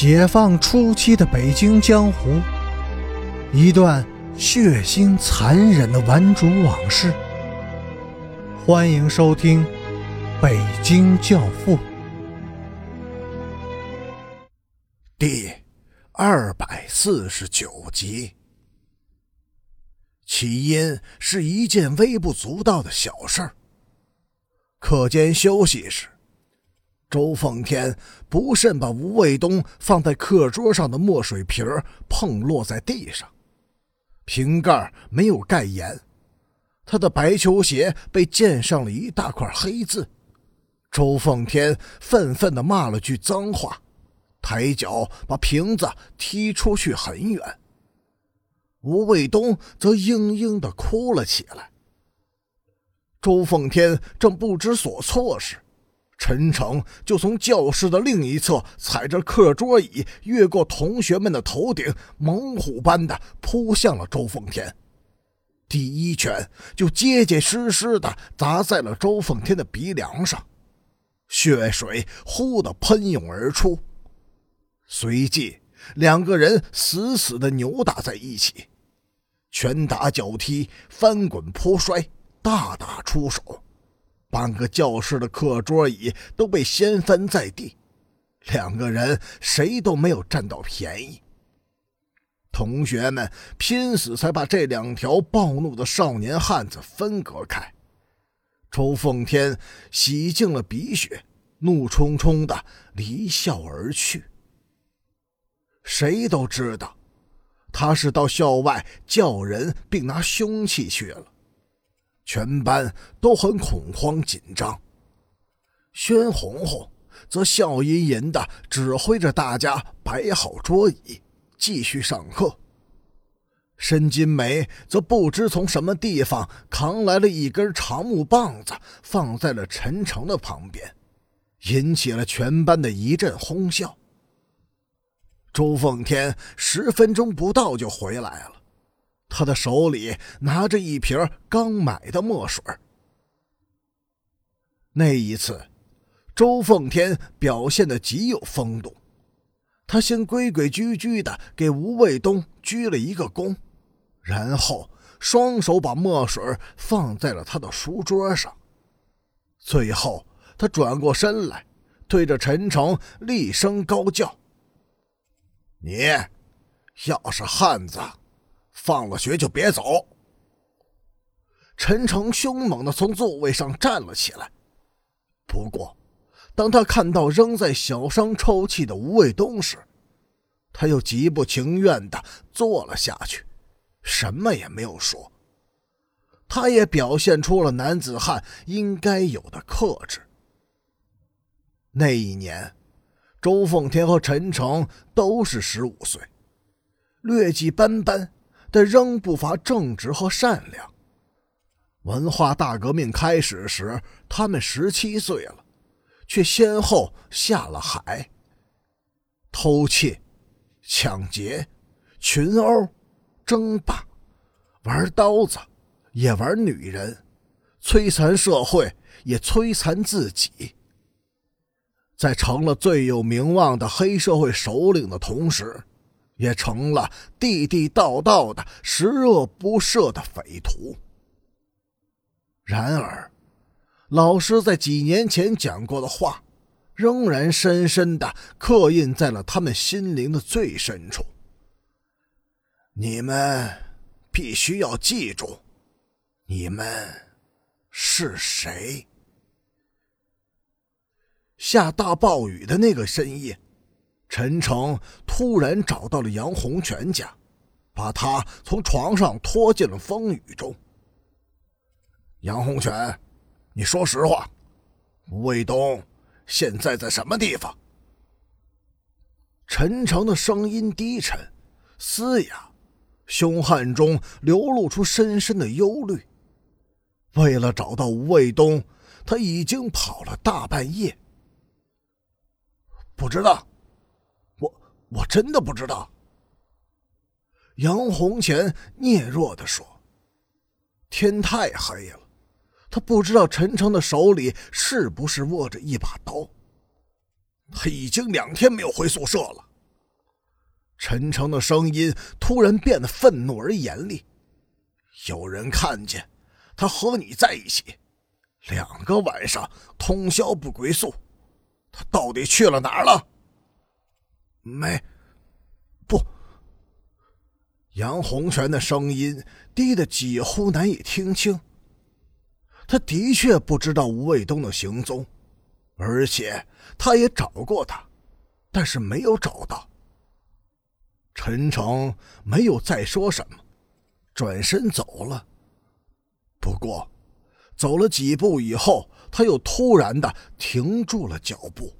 解放初期的北京江湖，一段血腥残忍的顽主往事。欢迎收听《北京教父》第二百四十九集。起因是一件微不足道的小事儿。课间休息时。周奉天不慎把吴卫东放在课桌上的墨水瓶碰落在地上，瓶盖没有盖严，他的白球鞋被溅上了一大块黑字。周奉天愤愤地骂了句脏话，抬脚把瓶子踢出去很远。吴卫东则嘤嘤地哭了起来。周奉天正不知所措时。陈诚就从教室的另一侧踩着课桌椅，越过同学们的头顶，猛虎般的扑向了周奉天。第一拳就结结实实的砸在了周奉天的鼻梁上，血水呼的喷涌而出。随即，两个人死死的扭打在一起，拳打脚踢，翻滚扑摔，大打出手。半个教室的课桌椅都被掀翻在地，两个人谁都没有占到便宜。同学们拼死才把这两条暴怒的少年汉子分隔开。周奉天洗净了鼻血，怒冲冲的离校而去。谁都知道，他是到校外叫人并拿凶器去了。全班都很恐慌紧张，宣红红则笑吟吟的指挥着大家摆好桌椅，继续上课。申金梅则不知从什么地方扛来了一根长木棒子，放在了陈诚的旁边，引起了全班的一阵哄笑。朱奉天十分钟不到就回来了。他的手里拿着一瓶刚买的墨水。那一次，周奉天表现的极有风度。他先规规矩矩的给吴卫东鞠了一个躬，然后双手把墨水放在了他的书桌上。最后，他转过身来，对着陈诚厉声高叫：“你要是汉子！”放了学就别走。陈诚凶猛的从座位上站了起来，不过，当他看到仍在小声抽泣的吴卫东时，他又极不情愿的坐了下去，什么也没有说。他也表现出了男子汉应该有的克制。那一年，周凤天和陈诚都是十五岁，劣迹斑斑。但仍不乏正直和善良。文化大革命开始时，他们十七岁了，却先后下了海。偷窃、抢劫、群殴、争霸，玩刀子，也玩女人，摧残社会，也摧残自己。在成了最有名望的黑社会首领的同时。也成了地地道道的十恶不赦的匪徒。然而，老师在几年前讲过的话，仍然深深的刻印在了他们心灵的最深处。你们必须要记住，你们是谁。下大暴雨的那个深夜。陈诚突然找到了杨洪全家，把他从床上拖进了风雨中。杨洪全，你说实话，吴卫东现在在什么地方？陈诚的声音低沉、嘶哑，凶悍中流露出深深的忧虑。为了找到吴卫东，他已经跑了大半夜。不知道。我真的不知道。”杨红前嗫弱的说，“天太黑了，他不知道陈诚的手里是不是握着一把刀。他已经两天没有回宿舍了，陈诚的声音突然变得愤怒而严厉：“有人看见他和你在一起，两个晚上通宵不归宿，他到底去了哪儿了？”没，不。杨洪全的声音低得几乎难以听清。他的确不知道吴卫东的行踪，而且他也找过他，但是没有找到。陈诚没有再说什么，转身走了。不过，走了几步以后，他又突然的停住了脚步。